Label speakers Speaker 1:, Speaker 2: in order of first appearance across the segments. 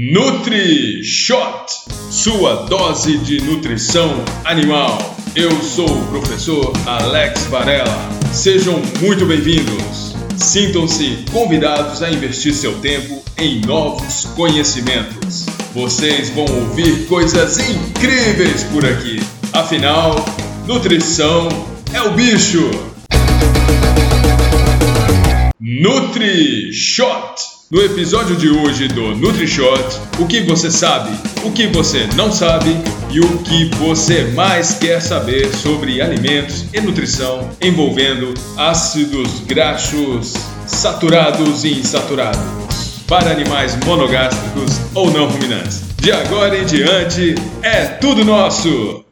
Speaker 1: Nutri Shot, sua dose de nutrição animal. Eu sou o professor Alex Varela. Sejam muito bem-vindos. Sintam-se convidados a investir seu tempo em novos conhecimentos. Vocês vão ouvir coisas incríveis por aqui. Afinal, nutrição é o bicho. Nutri Shot. No episódio de hoje do NutriShot, o que você sabe, o que você não sabe e o que você mais quer saber sobre alimentos e nutrição envolvendo ácidos graxos saturados e insaturados para animais monogástricos ou não ruminantes. De agora em diante é tudo nosso!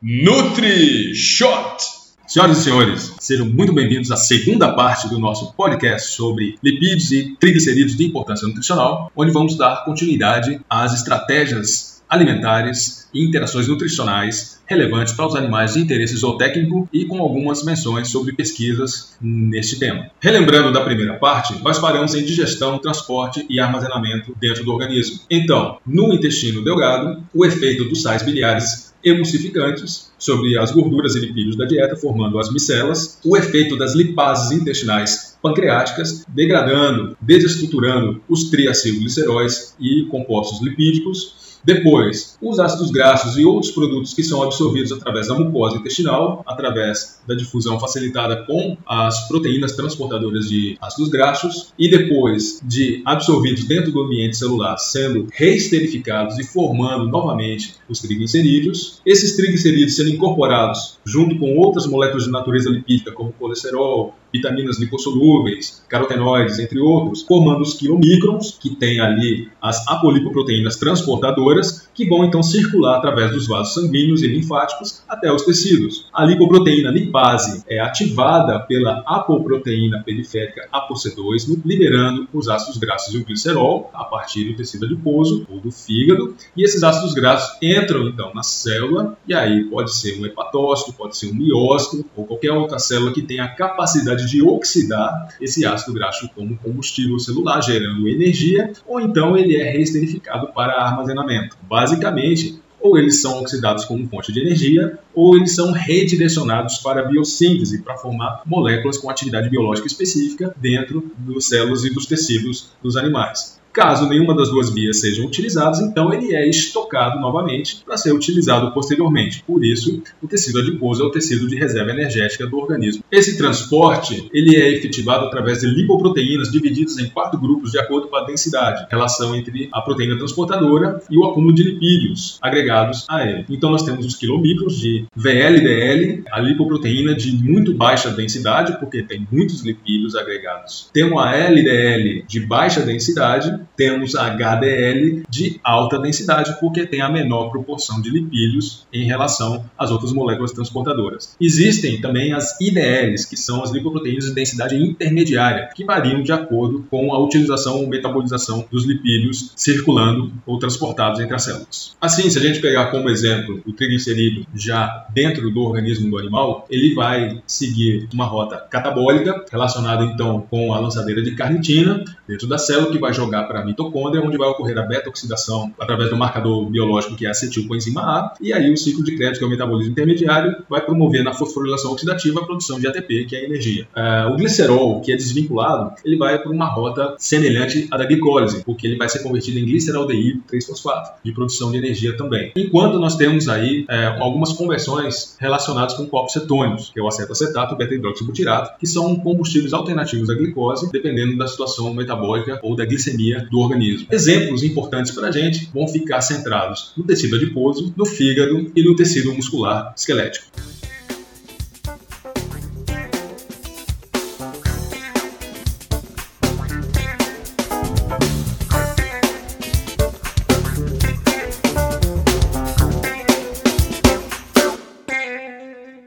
Speaker 1: NutriShot
Speaker 2: Senhoras e senhores, sejam muito bem-vindos à segunda parte do nosso podcast sobre lipídios e triglicerídeos de importância nutricional, onde vamos dar continuidade às estratégias alimentares e interações nutricionais relevantes para os animais de interesse zootécnico e com algumas menções sobre pesquisas neste tema. Relembrando da primeira parte, nós paramos em digestão, transporte e armazenamento dentro do organismo. Então, no intestino delgado, o efeito dos sais biliares emulsificantes sobre as gorduras e lipídios da dieta, formando as micelas, o efeito das lipases intestinais pancreáticas, degradando, desestruturando os triacilgliceróis e compostos lipídicos, depois, os ácidos graxos e outros produtos que são absorvidos através da mucosa intestinal, através da difusão facilitada com as proteínas transportadoras de ácidos graxos, e depois de absorvidos dentro do ambiente celular, sendo reesterificados e formando novamente os triglicerídeos. Esses triglicerídeos sendo incorporados junto com outras moléculas de natureza lipídica, como colesterol, vitaminas lipossolúveis, carotenoides, entre outros, formando os quilomicrons, que tem ali as apolipoproteínas transportadoras, que vão então circular através dos vasos sanguíneos e linfáticos até os tecidos. A lipoproteína lipase é ativada pela apoproteína periférica ApoC2, liberando os ácidos graxos e o glicerol a partir do tecido adiposo ou do fígado, e esses ácidos graxos entram então na célula, e aí pode ser um hepatócito, pode ser um miócito ou qualquer outra célula que tenha a capacidade de oxidar esse ácido graxo como combustível celular, gerando energia, ou então ele é reesterificado para armazenamento. Basicamente, ou eles são oxidados como fonte de energia, ou eles são redirecionados para a biossíntese, para formar moléculas com atividade biológica específica dentro das células e dos tecidos dos animais. Caso nenhuma das duas vias sejam utilizadas, então ele é estocado novamente para ser utilizado posteriormente. Por isso, o tecido adiposo é o tecido de reserva energética do organismo. Esse transporte ele é efetivado através de lipoproteínas divididas em quatro grupos de acordo com a densidade, relação entre a proteína transportadora e o acúmulo de lipídios agregados a ele. Então nós temos os quilomicros de VLDL, a lipoproteína de muito baixa densidade, porque tem muitos lipídios agregados. Temos a LDL de baixa densidade temos a HDL de alta densidade, porque tem a menor proporção de lipídios em relação às outras moléculas transportadoras. Existem também as IDLs, que são as lipoproteínas de densidade intermediária, que variam de acordo com a utilização ou metabolização dos lipídios circulando ou transportados entre as células. Assim, se a gente pegar como exemplo o triglicerídeo já dentro do organismo do animal, ele vai seguir uma rota catabólica, relacionada então com a lançadeira de carnitina dentro da célula, que vai jogar para a mitocôndria, onde vai ocorrer a beta-oxidação através do marcador biológico que é a acetilcoenzima A, e aí o ciclo de crédito, que é o metabolismo intermediário, vai promover na fosforilação oxidativa a produção de ATP, que é a energia. Uh, o glicerol, que é desvinculado, ele vai para uma rota semelhante à da glicólise, porque ele vai ser convertido em gliceraldeído 3-fosfato, de produção de energia também. Enquanto nós temos aí é, algumas conversões relacionadas com corpos cetônicos, que é o acetoacetato o beta-hidroxibutirato, que são combustíveis alternativos à glicose, dependendo da situação metabólica ou da glicemia do organismo. Exemplos importantes para a gente vão ficar centrados no tecido adiposo, no fígado e no tecido muscular esquelético.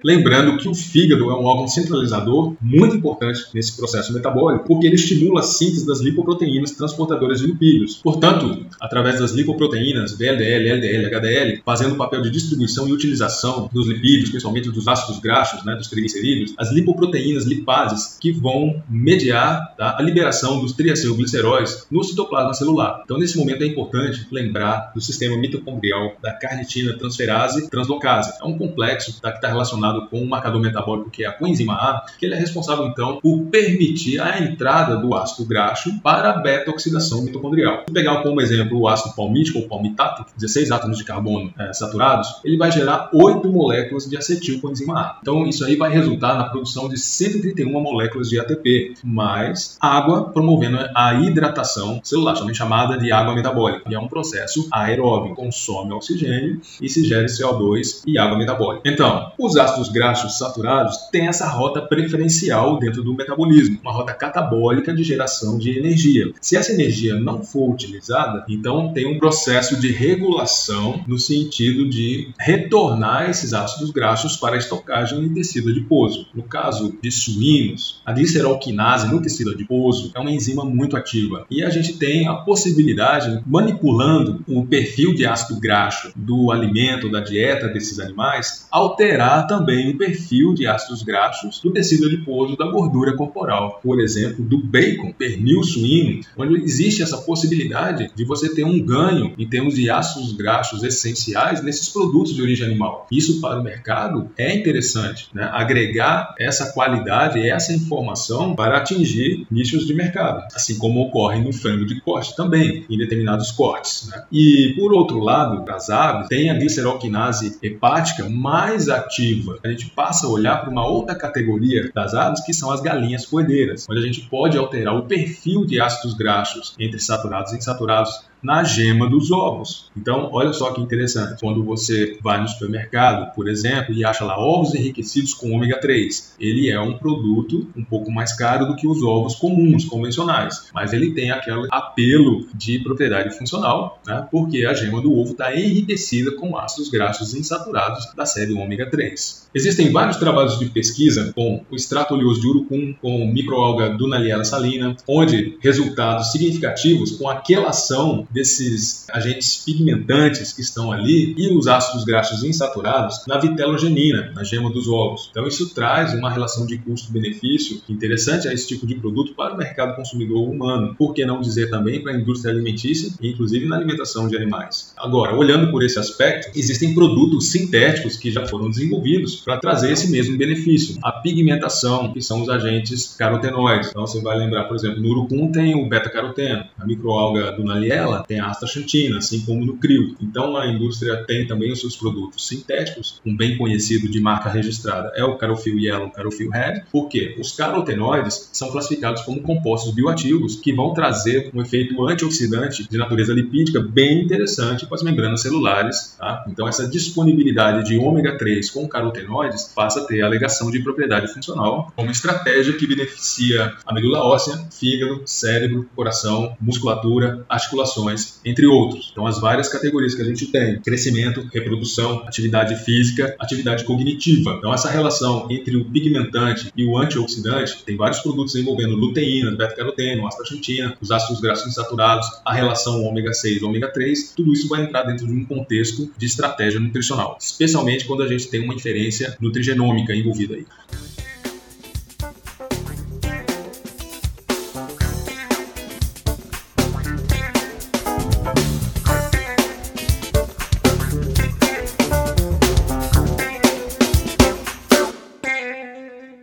Speaker 2: Lembrando que o fígado é um órgão centralizador muito importante nesse processo metabólico, porque ele estimula a síntese das lipoproteínas transportadoras de lipídios. Portanto, através das lipoproteínas VLDL, LDL, HDL, fazendo o papel de distribuição e utilização dos lipídios, principalmente dos ácidos graxos, né, dos triglicerídeos, as lipoproteínas lipases que vão mediar tá, a liberação dos triacilgliceróis no citoplasma celular. Então, nesse momento é importante lembrar do sistema mitocondrial da carnitina transferase translocase. É um complexo tá, que está relacionado com um marcador metabólico que é a coenzima A, que ele é responsável então por permitir a entrada do ácido graxo para a beta-oxidação mitocondrial. Vou pegar como exemplo o ácido palmítico ou palmitato, 16 átomos de carbono é, saturados, ele vai gerar 8 moléculas de acetilcoenzima A. Então, isso aí vai resultar na produção de 131 moléculas de ATP, mais água promovendo a hidratação celular, também chamada de água metabólica. E é um processo aeróbio, consome oxigênio e se gera CO2 e água metabólica. Então, os ácidos graxos saturados têm essa rota preferencial dentro do metabolismo, uma rota catabólica de geração de energia. Se essa energia não for utilizada, então tem um processo de regulação no sentido de retornar esses ácidos graxos para a estocagem em tecido adiposo. No caso de suínos, a glicerolquinase no tecido adiposo é uma enzima muito ativa e a gente tem a possibilidade, manipulando o perfil de ácido graxo do alimento, da dieta desses animais, alterar também o perfil de ácidos graxos do tecido adiposo da gordura corporal. Por exemplo, do bacon, pernil suíno, onde existe essa possibilidade de você ter um ganho em termos de ácidos graxos essenciais nesses produtos de origem animal. Isso para o mercado é interessante, né? agregar essa qualidade, essa informação para atingir nichos de mercado, assim como ocorre no frango de corte também, em determinados cortes. Né? E por outro lado, as aves têm a glicerolquinase hepática mais ativa. A gente passa a olhar para uma outra categoria das aves que são as galinhas poedeiras, onde a gente pode alterar o perfil de ácidos graxos entre saturados e insaturados na gema dos ovos. Então, olha só que interessante. Quando você vai no supermercado, por exemplo, e acha lá ovos enriquecidos com ômega 3, ele é um produto um pouco mais caro do que os ovos comuns, convencionais, mas ele tem aquele apelo de propriedade funcional, né? porque a gema do ovo está enriquecida com ácidos graxos insaturados da série ômega 3. Existem vários trabalhos de pesquisa com o extrato oleoso de urucum, com microalga Dunaliella salina, onde resultados significativos com a quelação desses agentes pigmentantes que estão ali e os ácidos graxos insaturados na vitelogenina, na gema dos ovos. Então isso traz uma relação de custo-benefício interessante a esse tipo de produto para o mercado consumidor humano. Por que não dizer também para a indústria alimentícia, inclusive na alimentação de animais? Agora, olhando por esse aspecto, existem produtos sintéticos que já foram desenvolvidos para trazer esse mesmo benefício. A pigmentação, que são os agentes carotenoides. Então você vai lembrar, por exemplo, no urucum tem o beta-caroteno, a microalga dunaliella tem a astaxantina, assim como no crio. Então a indústria tem também os seus produtos sintéticos, um bem conhecido de marca registrada é o Carofil Yellow, Carofil Red, porque os carotenoides são classificados como compostos bioativos que vão trazer um efeito antioxidante de natureza lipídica bem interessante para as membranas celulares. Tá? Então essa disponibilidade de ômega 3 com carotenoides passa a ter a alegação de propriedade funcional como estratégia que beneficia a medula óssea, fígado, cérebro, coração, musculatura, articulações entre outros. Então, as várias categorias que a gente tem: crescimento, reprodução, atividade física, atividade cognitiva. Então, essa relação entre o pigmentante e o antioxidante, tem vários produtos envolvendo luteína, beta-caroteno, astaxantina, os ácidos graxos insaturados, a relação ômega 6 e ômega 3, tudo isso vai entrar dentro de um contexto de estratégia nutricional, especialmente quando a gente tem uma inferência nutrigenômica envolvida aí.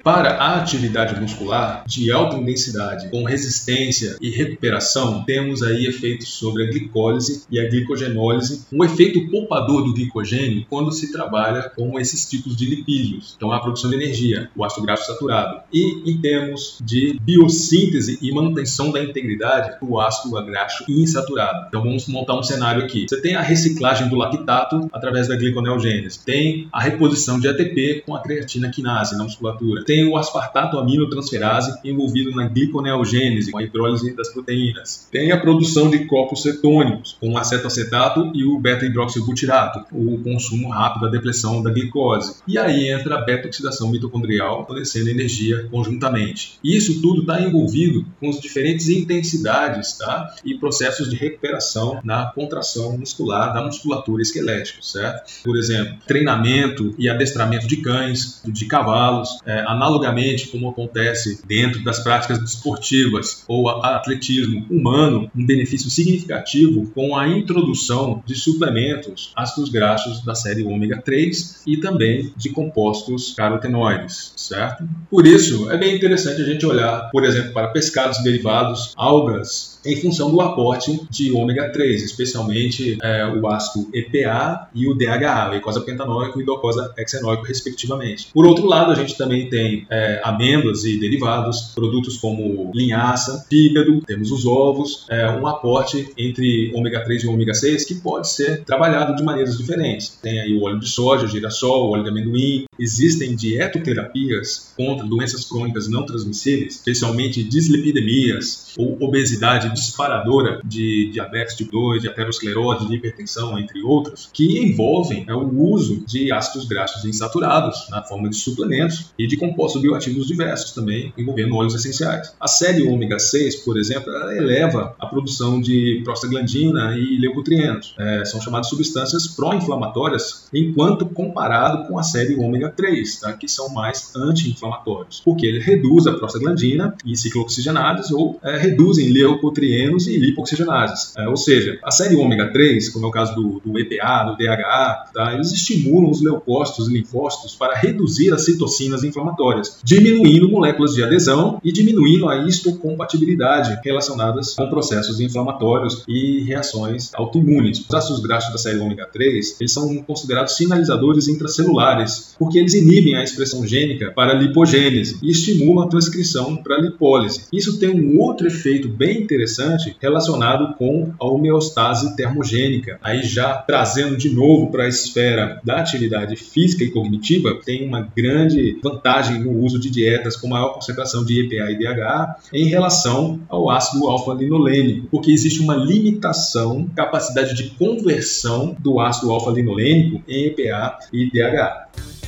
Speaker 2: Para a atividade muscular de alta intensidade, com resistência e recuperação, temos aí efeitos sobre a glicólise e a glicogenólise, um efeito poupador do glicogênio quando se trabalha com esses tipos de lipídios. Então, a produção de energia, o ácido graxo saturado. E em termos de biossíntese e manutenção da integridade, o ácido graxo insaturado. Então, vamos montar um cenário aqui. Você tem a reciclagem do lactato através da gliconeogênese, tem a reposição de ATP com a creatina quinase na musculatura, tem o aspartato aminotransferase envolvido na gliconeogênese, com a hidrólise das proteínas. Tem a produção de corpos cetônicos, com o acetoacetato e o beta-hidroxibutirato, o consumo rápido, a depressão da glicose. E aí entra a beta-oxidação mitocondrial, fornecendo energia conjuntamente. Isso tudo está envolvido com as diferentes intensidades tá? e processos de recuperação na contração muscular da musculatura esquelética, certo? Por exemplo, treinamento e adestramento de cães, de cavalos, é, analogamente como acontece dentro das práticas desportivas ou atletismo humano, um benefício significativo com a introdução de suplementos ácidos graxos da série ômega 3 e também de compostos carotenoides, certo? Por isso, é bem interessante a gente olhar, por exemplo, para pescados derivados, algas, em função do aporte de ômega 3, especialmente é, o ácido EPA e o DHA, o eicosapentanoico e o docosahexenoico, respectivamente. Por outro lado, a gente também tem é, amêndoas e derivados, produtos como linhaça, fígado, temos os ovos, é, um aporte entre ômega 3 e ômega 6 que pode ser trabalhado de maneiras diferentes. Tem aí o óleo de soja, o girassol, o óleo de amendoim. Existem dietoterapias contra doenças crônicas não transmissíveis, especialmente dislipidemias ou obesidade disparadora de diabetes tipo 2, de aterosclerose, de hipertensão, entre outros, que envolvem é, o uso de ácidos graxos insaturados na forma de suplementos e de compostos bioativos diversos também, envolvendo óleos essenciais. A série ômega 6, por exemplo, eleva a produção de prostaglandina e leucotrienos. É, são chamadas substâncias pró-inflamatórias, enquanto comparado com a série ômega 3, tá, que são mais anti-inflamatórios, porque ele reduz a prostaglandina e ciclooxigenases ou é, reduzem leucotrienos e lipoxigenases. É, ou seja, a série ômega 3, como é o caso do, do EPA, do DHA, tá, eles estimulam os leucócitos e linfócitos para reduzir as citocinas inflamatórias, diminuindo moléculas de adesão e diminuindo a histocompatibilidade relacionadas com processos inflamatórios e reações autoimunes. Os ácidos graxos da série ômega 3 eles são considerados sinalizadores intracelulares, porque eles inibem a expressão gênica para lipogênese e estimulam a transcrição para lipólise. Isso tem um outro efeito bem interessante interessante relacionado com a homeostase termogênica. Aí já trazendo de novo para a esfera da atividade física e cognitiva, tem uma grande vantagem no uso de dietas com maior concentração de EPA e DHA em relação ao ácido alfa-linolênico, porque existe uma limitação capacidade de conversão do ácido alfa-linolênico em EPA e DHA.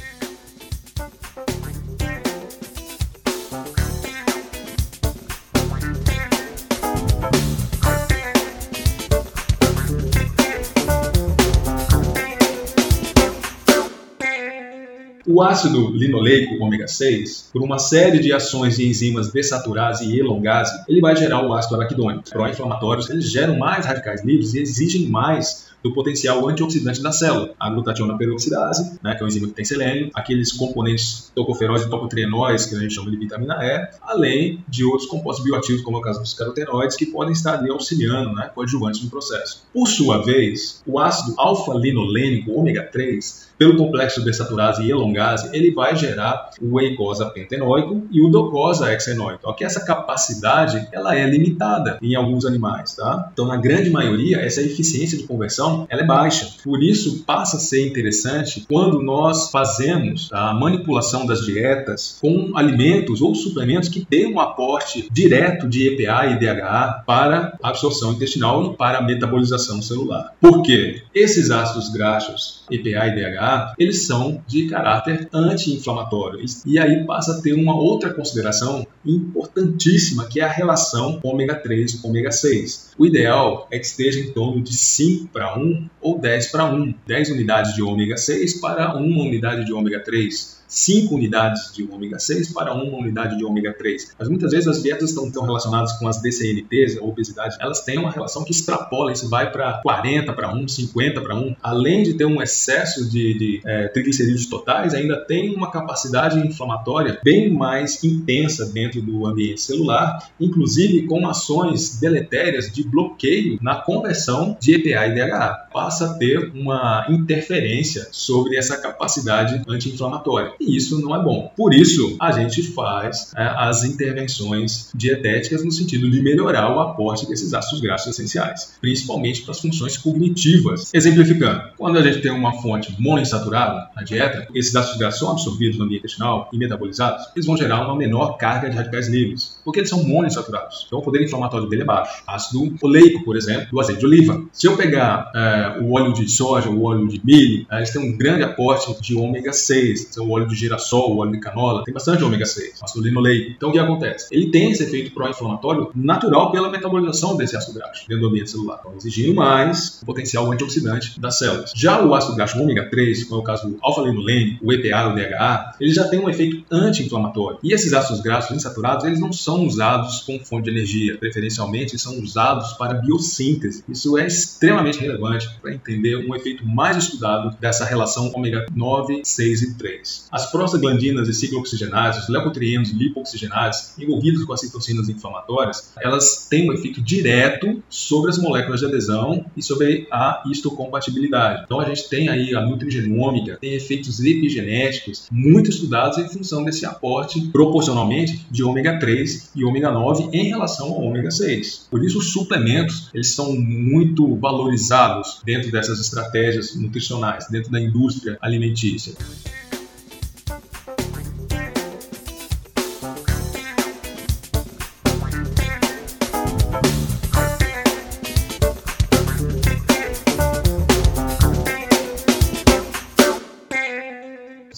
Speaker 2: O ácido linoleico ômega 6, por uma série de ações de enzimas desaturase e elongase, ele vai gerar o ácido araquidônico. Pró-inflamatórios, eles geram mais radicais livres e exigem mais do potencial antioxidante da célula. A glutationa peroxidase, né, que é uma enzima que tem selênio, aqueles componentes tocoferóis e tocotrienóis, que a gente chama de vitamina E, além de outros compostos bioativos, como é o caso dos carotenoides, que podem estar ali auxiliando, né, coadjuvantes no processo. Por sua vez, o ácido alfa-linolênico ômega 3 pelo complexo desaturase e elongase, ele vai gerar o eicosa pentenoico e o docosa hexenoico. Só que essa capacidade ela é limitada em alguns animais, tá? Então, na grande maioria, essa eficiência de conversão ela é baixa. Por isso, passa a ser interessante quando nós fazemos a manipulação das dietas com alimentos ou suplementos que têm um aporte direto de EPA e DHA para a absorção intestinal e para a metabolização celular. Por quê? Esses ácidos graxos, EPA e DHA, eles são de caráter anti-inflamatório. E aí passa a ter uma outra consideração importantíssima, que é a relação ômega 3 com ômega 6. O ideal é que esteja em torno de 5 para 1 ou 10 para 1. 10 unidades de ômega 6 para 1 unidade de ômega 3. 5 unidades de ômega 6 para 1 unidade de ômega 3. Mas muitas vezes as dietas estão tão relacionadas com as DCNTs, a obesidade, elas têm uma relação que extrapola, isso vai para 40 para 1, 50 para 1. Além de ter um excesso de, de é, triglicerídeos totais, ainda tem uma capacidade inflamatória bem mais intensa dentro do ambiente celular, inclusive com ações deletérias de bloqueio na conversão de EPA e DHA. Passa a ter uma interferência sobre essa capacidade anti-inflamatória. E isso não é bom. Por isso, a gente faz é, as intervenções dietéticas no sentido de melhorar o aporte desses ácidos graxos essenciais, principalmente para as funções cognitivas. Exemplificando, quando a gente tem uma fonte monoinsaturada na dieta, esses ácidos graxos são absorvidos no ambiente intestinal e metabolizados, eles vão gerar uma menor carga de radicais livres, porque eles são monoinsaturados. Então o poder inflamatório dele é baixo. Ácido oleico, por exemplo, do azeite de oliva. Se eu pegar é, o óleo de soja, o óleo de milho, é, eles têm um grande aporte de ômega 6. Então, o óleo de girassol, o óleo de canola, tem bastante ômega 6, ácido linoleico. Então o que acontece? Ele tem esse efeito pró-inflamatório natural pela metabolização desse ácido graxo dentro do ambiente celular, então, exigindo mais o potencial antioxidante das células. Já o ácido graxo ômega 3, como é o caso do alfa-linolene, o EPA, o DHA, ele já tem um efeito anti-inflamatório. E esses ácidos graxos insaturados, eles não são usados como fonte de energia, preferencialmente são usados para biossíntese. Isso é extremamente relevante para entender um efeito mais estudado dessa relação ômega 9, 6 e 3. As prostaglandinas e ciclooxigenases, os leucotrienos lipooxigenases envolvidos com as citocinas inflamatórias, elas têm um efeito direto sobre as moléculas de adesão e sobre a histocompatibilidade. Então a gente tem aí a nutrigenômica, tem efeitos epigenéticos muito estudados em função desse aporte proporcionalmente de ômega 3 e ômega 9 em relação ao ômega 6. Por isso os suplementos, eles são muito valorizados dentro dessas estratégias nutricionais, dentro da indústria alimentícia.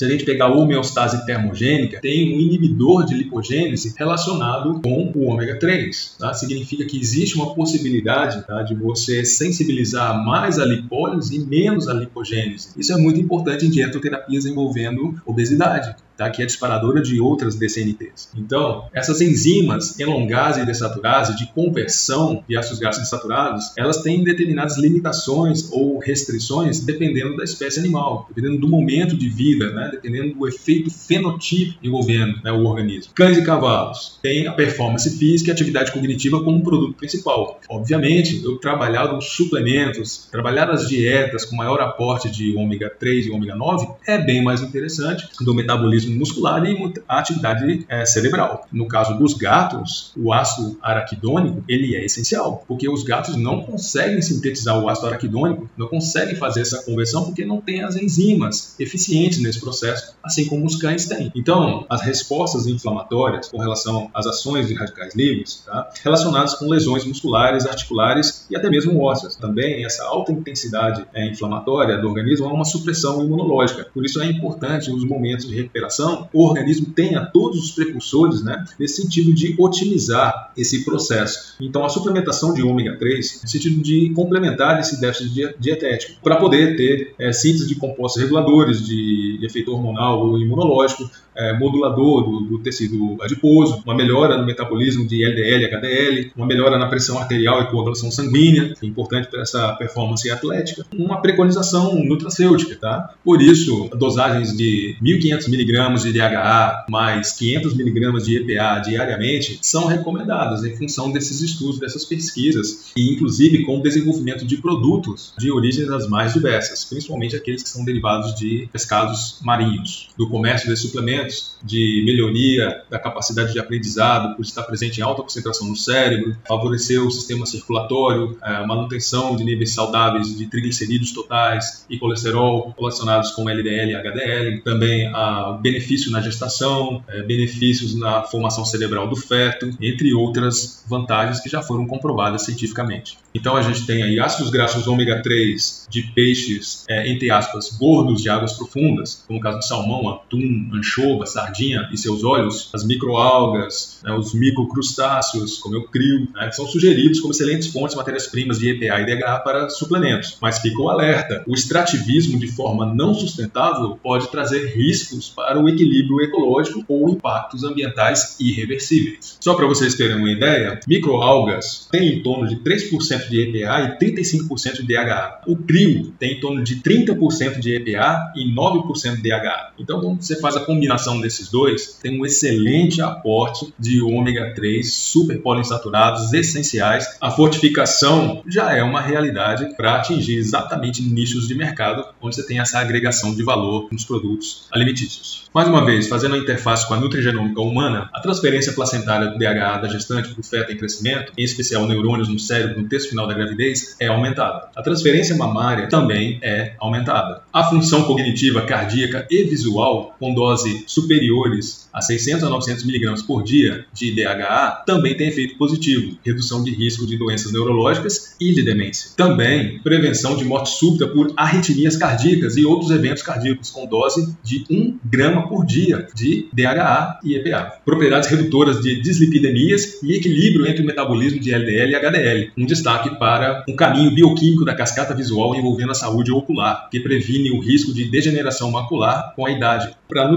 Speaker 2: Se a gente pegar a homeostase termogênica, tem um inibidor de lipogênese relacionado com o ômega 3. Tá? Significa que existe uma possibilidade tá, de você sensibilizar mais a lipólise e menos a lipogênese. Isso é muito importante em dietoterapias envolvendo obesidade tá? que é disparadora de outras DCNTs. Então, essas enzimas elongase e desaturase de conversão de ácidos graxos insaturados, elas têm determinadas limitações ou restrições dependendo da espécie animal, dependendo do momento de vida, né? dependendo do efeito fenotípico envolvendo né, o organismo. Cães e cavalos têm a performance física e a atividade cognitiva como produto principal. Obviamente, eu trabalhar os suplementos, trabalhar as dietas com maior aporte de ômega 3 e ômega 9 é bem mais interessante do metabolismo muscular e a atividade é, cerebral. No caso dos gatos, o ácido araquidônico ele é essencial, porque os gatos não conseguem sintetizar o ácido araquidônico, não conseguem fazer essa conversão porque não tem as enzimas eficientes nesse processo, assim como os cães têm. Então, as respostas inflamatórias com relação às ações de radicais livres, tá, relacionadas com lesões musculares, articulares e até mesmo ósseas. Também essa alta intensidade é, inflamatória do organismo é uma supressão imunológica. Por isso é importante os momentos de recuperação o organismo tenha todos os precursores né, nesse sentido de otimizar esse processo. Então, a suplementação de ômega 3 no sentido de complementar esse déficit dietético, para poder ter é, síntese de compostos reguladores de efeito hormonal ou imunológico, é, modulador do, do, tecido adiposo, uma melhora no metabolismo de LDL e HDL, uma melhora na pressão arterial e coagulação sanguínea, que é importante para essa performance atlética, uma preconização nutracêutica, tá? Por isso, dosagens de 1.500 mg de DHA mais 500 mg de EPA diariamente são recomendadas em função desses estudos, dessas pesquisas, e inclusive com o desenvolvimento de produtos de origens das mais diversas, principalmente aqueles que são derivados de pescados marinhos, do comércio de suplementos de melhoria da capacidade de aprendizado, por estar presente em alta concentração no cérebro, favorecer o sistema circulatório, a é, manutenção de níveis saudáveis de triglicerídeos totais e colesterol relacionados com LDL e HDL, também a benefício na gestação, é, benefícios na formação cerebral do feto, entre outras vantagens que já foram comprovadas cientificamente. Então a gente tem aí ácidos graxos ômega 3 de peixes, é, entre aspas, gordos de águas profundas, como o caso do salmão, atum, anchova, sardinha e seus olhos, as microalgas, né, os microcrustáceos, como o crio, né, são sugeridos como excelentes fontes de matérias-primas de EPA e DHA para suplementos. Mas fica o alerta: o extrativismo de forma não sustentável pode trazer riscos para o equilíbrio ecológico ou impactos ambientais irreversíveis. Só para vocês terem uma ideia, microalgas têm em torno de 3% de EPA e 35% de DHA. O crio tem em torno de 30% de EPA e 9% de DHA. Então, quando você faz a combinação combinação desses dois tem um excelente aporte de ômega 3 super poliinsaturados essenciais. A fortificação já é uma realidade para atingir exatamente nichos de mercado onde você tem essa agregação de valor nos produtos alimentícios. Mais uma vez, fazendo a interface com a nutrigenômica humana, a transferência placentária do DHA da gestante para o feto em crescimento, em especial neurônios no cérebro no terço final da gravidez, é aumentada. A transferência mamária também é aumentada. A função cognitiva, cardíaca e visual, com dose superiores a 600 a 900 mg por dia de DHA, também tem efeito positivo, redução de risco de doenças neurológicas e de demência. Também prevenção de morte súbita por arritmias cardíacas e outros eventos cardíacos, com dose de 1 grama por dia de DHA e EPA. Propriedades redutoras de dislipidemias e equilíbrio entre o metabolismo de LDL e HDL. Um destaque para um caminho bioquímico da cascata visual envolvendo a saúde ocular, que previne o risco de degeneração macular com a idade. Para a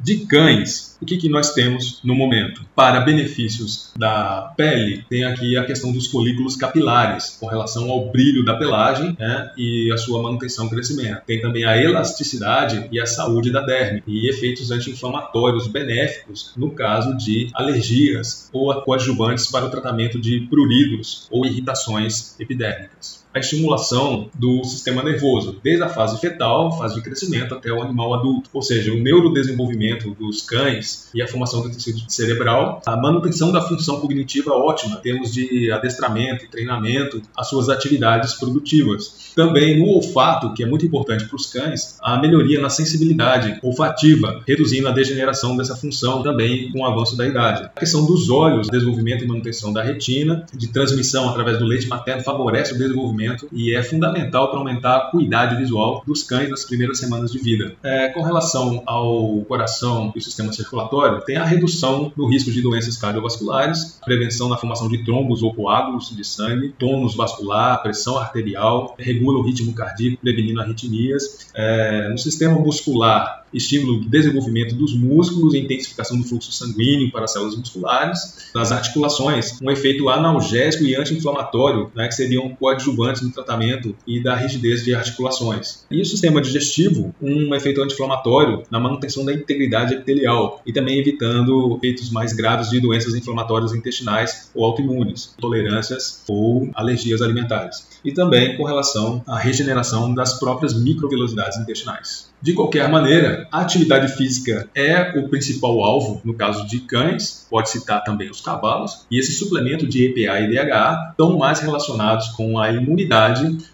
Speaker 2: de cães, o que, que nós temos no momento? Para benefícios da pele, tem aqui a questão dos folículos capilares, com relação ao brilho da pelagem né, e a sua manutenção e crescimento. Tem também a elasticidade e a saúde da derme e efeitos anti-inflamatórios benéficos no caso de alergias ou coadjuvantes para o tratamento de pruridos ou irritações epidérmicas a estimulação do sistema nervoso, desde a fase fetal, fase de crescimento, até o animal adulto. Ou seja, o neurodesenvolvimento dos cães e a formação do tecido cerebral, a manutenção da função cognitiva ótima, temos de adestramento treinamento, as suas atividades produtivas. Também no olfato, que é muito importante para os cães, a melhoria na sensibilidade olfativa, reduzindo a degeneração dessa função também com o avanço da idade. A questão dos olhos, desenvolvimento e manutenção da retina, de transmissão através do leite materno favorece o desenvolvimento e é fundamental para aumentar a cuidade visual dos cães nas primeiras semanas de vida. É, com relação ao coração e o sistema circulatório, tem a redução do risco de doenças cardiovasculares, prevenção da formação de trombos ou coágulos de sangue, tônus vascular, pressão arterial, regula o ritmo cardíaco, prevenindo arritmias. É, no sistema muscular, estímulo do desenvolvimento dos músculos intensificação do fluxo sanguíneo para as células musculares, nas articulações, um efeito analgésico e anti-inflamatório, né, que seriam coadjuvantes no tratamento e da rigidez de articulações. E o sistema digestivo, um efeito anti-inflamatório na manutenção da integridade epitelial e também evitando efeitos mais graves de doenças inflamatórias intestinais ou autoimunes, intolerâncias ou alergias alimentares. E também com relação à regeneração das próprias microvelocidades intestinais. De qualquer maneira, a atividade física é o principal alvo no caso de cães, pode citar também os cavalos, e esse suplemento de EPA e DHA estão mais relacionados com a imunidade,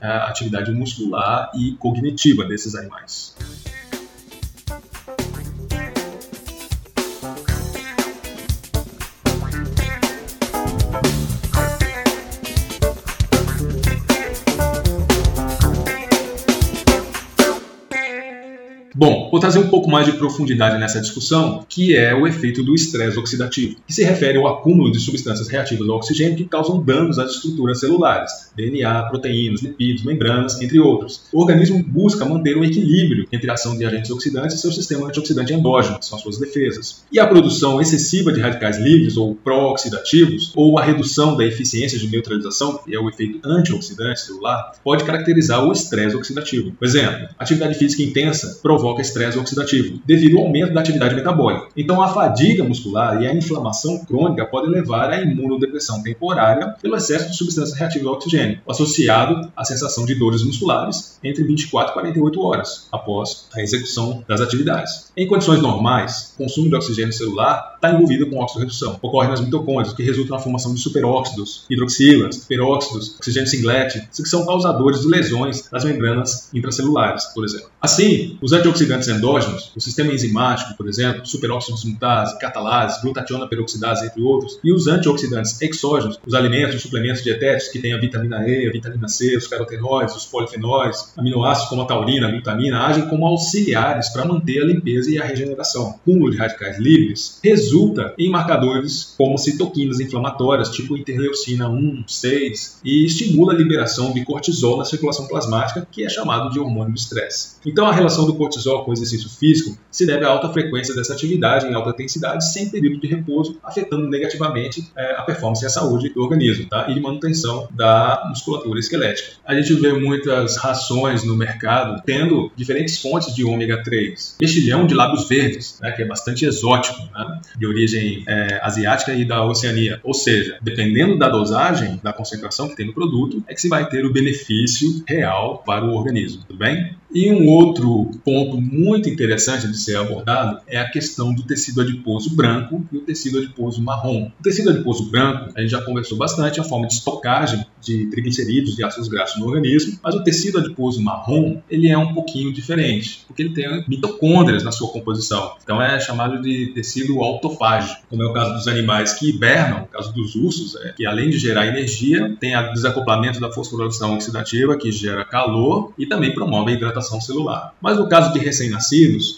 Speaker 2: a atividade muscular e cognitiva desses animais. Vou trazer um pouco mais de profundidade nessa discussão, que é o efeito do estresse oxidativo, que se refere ao acúmulo de substâncias reativas ao oxigênio que causam danos às estruturas celulares, DNA, proteínas, lipídios, membranas, entre outros. O organismo busca manter um equilíbrio entre a ação de agentes oxidantes e seu sistema antioxidante endógeno, que são as suas defesas. E a produção excessiva de radicais livres ou pró-oxidativos, ou a redução da eficiência de neutralização, que é o efeito antioxidante celular, pode caracterizar o estresse oxidativo. Por exemplo, atividade física intensa provoca provoca estresse oxidativo, devido ao aumento da atividade metabólica. Então, a fadiga muscular e a inflamação crônica podem levar à imunodepressão temporária pelo excesso de substâncias reativas ao oxigênio, associado à sensação de dores musculares entre 24 e 48 horas após a execução das atividades. Em condições normais, o consumo de oxigênio celular está envolvido com oxidorredução. Ocorre nas mitocôndrias, que resulta na formação de superóxidos, hidroxilas, peróxidos, oxigênio singlete, que são causadores de lesões das membranas intracelulares, por exemplo. Assim, os antioxidantes endógenos, o sistema enzimático, por exemplo, superóxidos mutase, catalase, glutationa peroxidase, entre outros, e os antioxidantes exógenos, os alimentos, os suplementos dietéticos que têm a vitamina E, a vitamina C, os carotenoides, os polifenóis, aminoácidos como a taurina, a glutamina, agem como auxiliares para manter a limpeza e a regeneração. O cúmulo de radicais livres resulta em marcadores como citoquinas inflamatórias, tipo interleucina 1, 6, e estimula a liberação de cortisol na circulação plasmática, que é chamado de hormônio do estresse. Então, a relação do cortisol com exercício físico, se deve à alta frequência dessa atividade em alta intensidade sem período de repouso, afetando negativamente é, a performance e a saúde do organismo tá? e manutenção da musculatura esquelética. A gente vê muitas rações no mercado tendo diferentes fontes de ômega 3. Mexilhão de lábios verdes, né, que é bastante exótico, né, de origem é, asiática e da Oceania. Ou seja, dependendo da dosagem, da concentração que tem no produto, é que se vai ter o benefício real para o organismo, tudo bem? E um outro ponto muito interessante de ser abordado é a questão do tecido adiposo branco e o tecido adiposo marrom. O tecido adiposo branco, a gente já conversou bastante, a forma de estocagem de triglicerídeos e ácidos graxos no organismo, mas o tecido adiposo marrom, ele é um pouquinho diferente, porque ele tem mitocôndrias na sua composição. Então é chamado de tecido autofágico, como é o caso dos animais que hibernam, no caso dos ursos, é, que além de gerar energia, tem o desacoplamento da fosforilação oxidativa, que gera calor e também promove a hidratação celular. Mas no caso de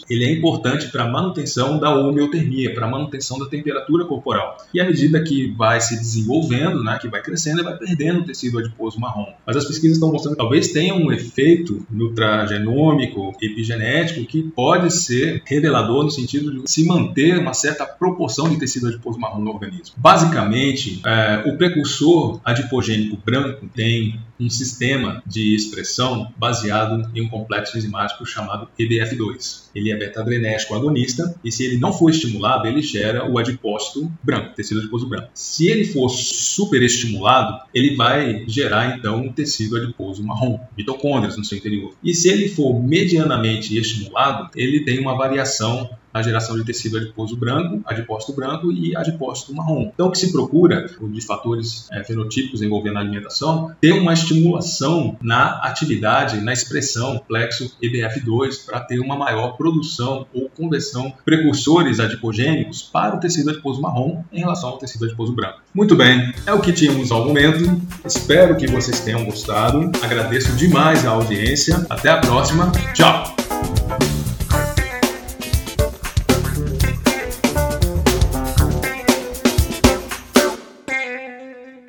Speaker 2: ele é importante para a manutenção da homeotermia, para a manutenção da temperatura corporal. E à medida que vai se desenvolvendo, né, que vai crescendo, ele vai perdendo tecido adiposo marrom. Mas as pesquisas estão mostrando que talvez tenha um efeito nutragenômico, epigenético, que pode ser revelador no sentido de se manter uma certa proporção de tecido adiposo marrom no organismo. Basicamente, é, o precursor adipogênico branco tem um sistema de expressão baseado em um complexo enzimático chamado EBF2. Ele é beta-adrenérgico agonista e se ele não for estimulado, ele gera o adipócito branco, tecido adiposo branco. Se ele for superestimulado, ele vai gerar então um tecido adiposo marrom, mitocôndrias no seu interior. E se ele for medianamente estimulado, ele tem uma variação a geração de tecido adiposo branco, adipócito branco e adipócito marrom. Então, o que se procura, de fatores é, fenotípicos envolvendo a alimentação, ter uma estimulação na atividade, na expressão plexo EBF2 para ter uma maior produção ou conversão precursores adipogênicos para o tecido adiposo marrom em relação ao tecido adiposo branco. Muito bem, é o que tínhamos ao momento. Espero que vocês tenham gostado. Agradeço demais a audiência. Até a próxima. Tchau!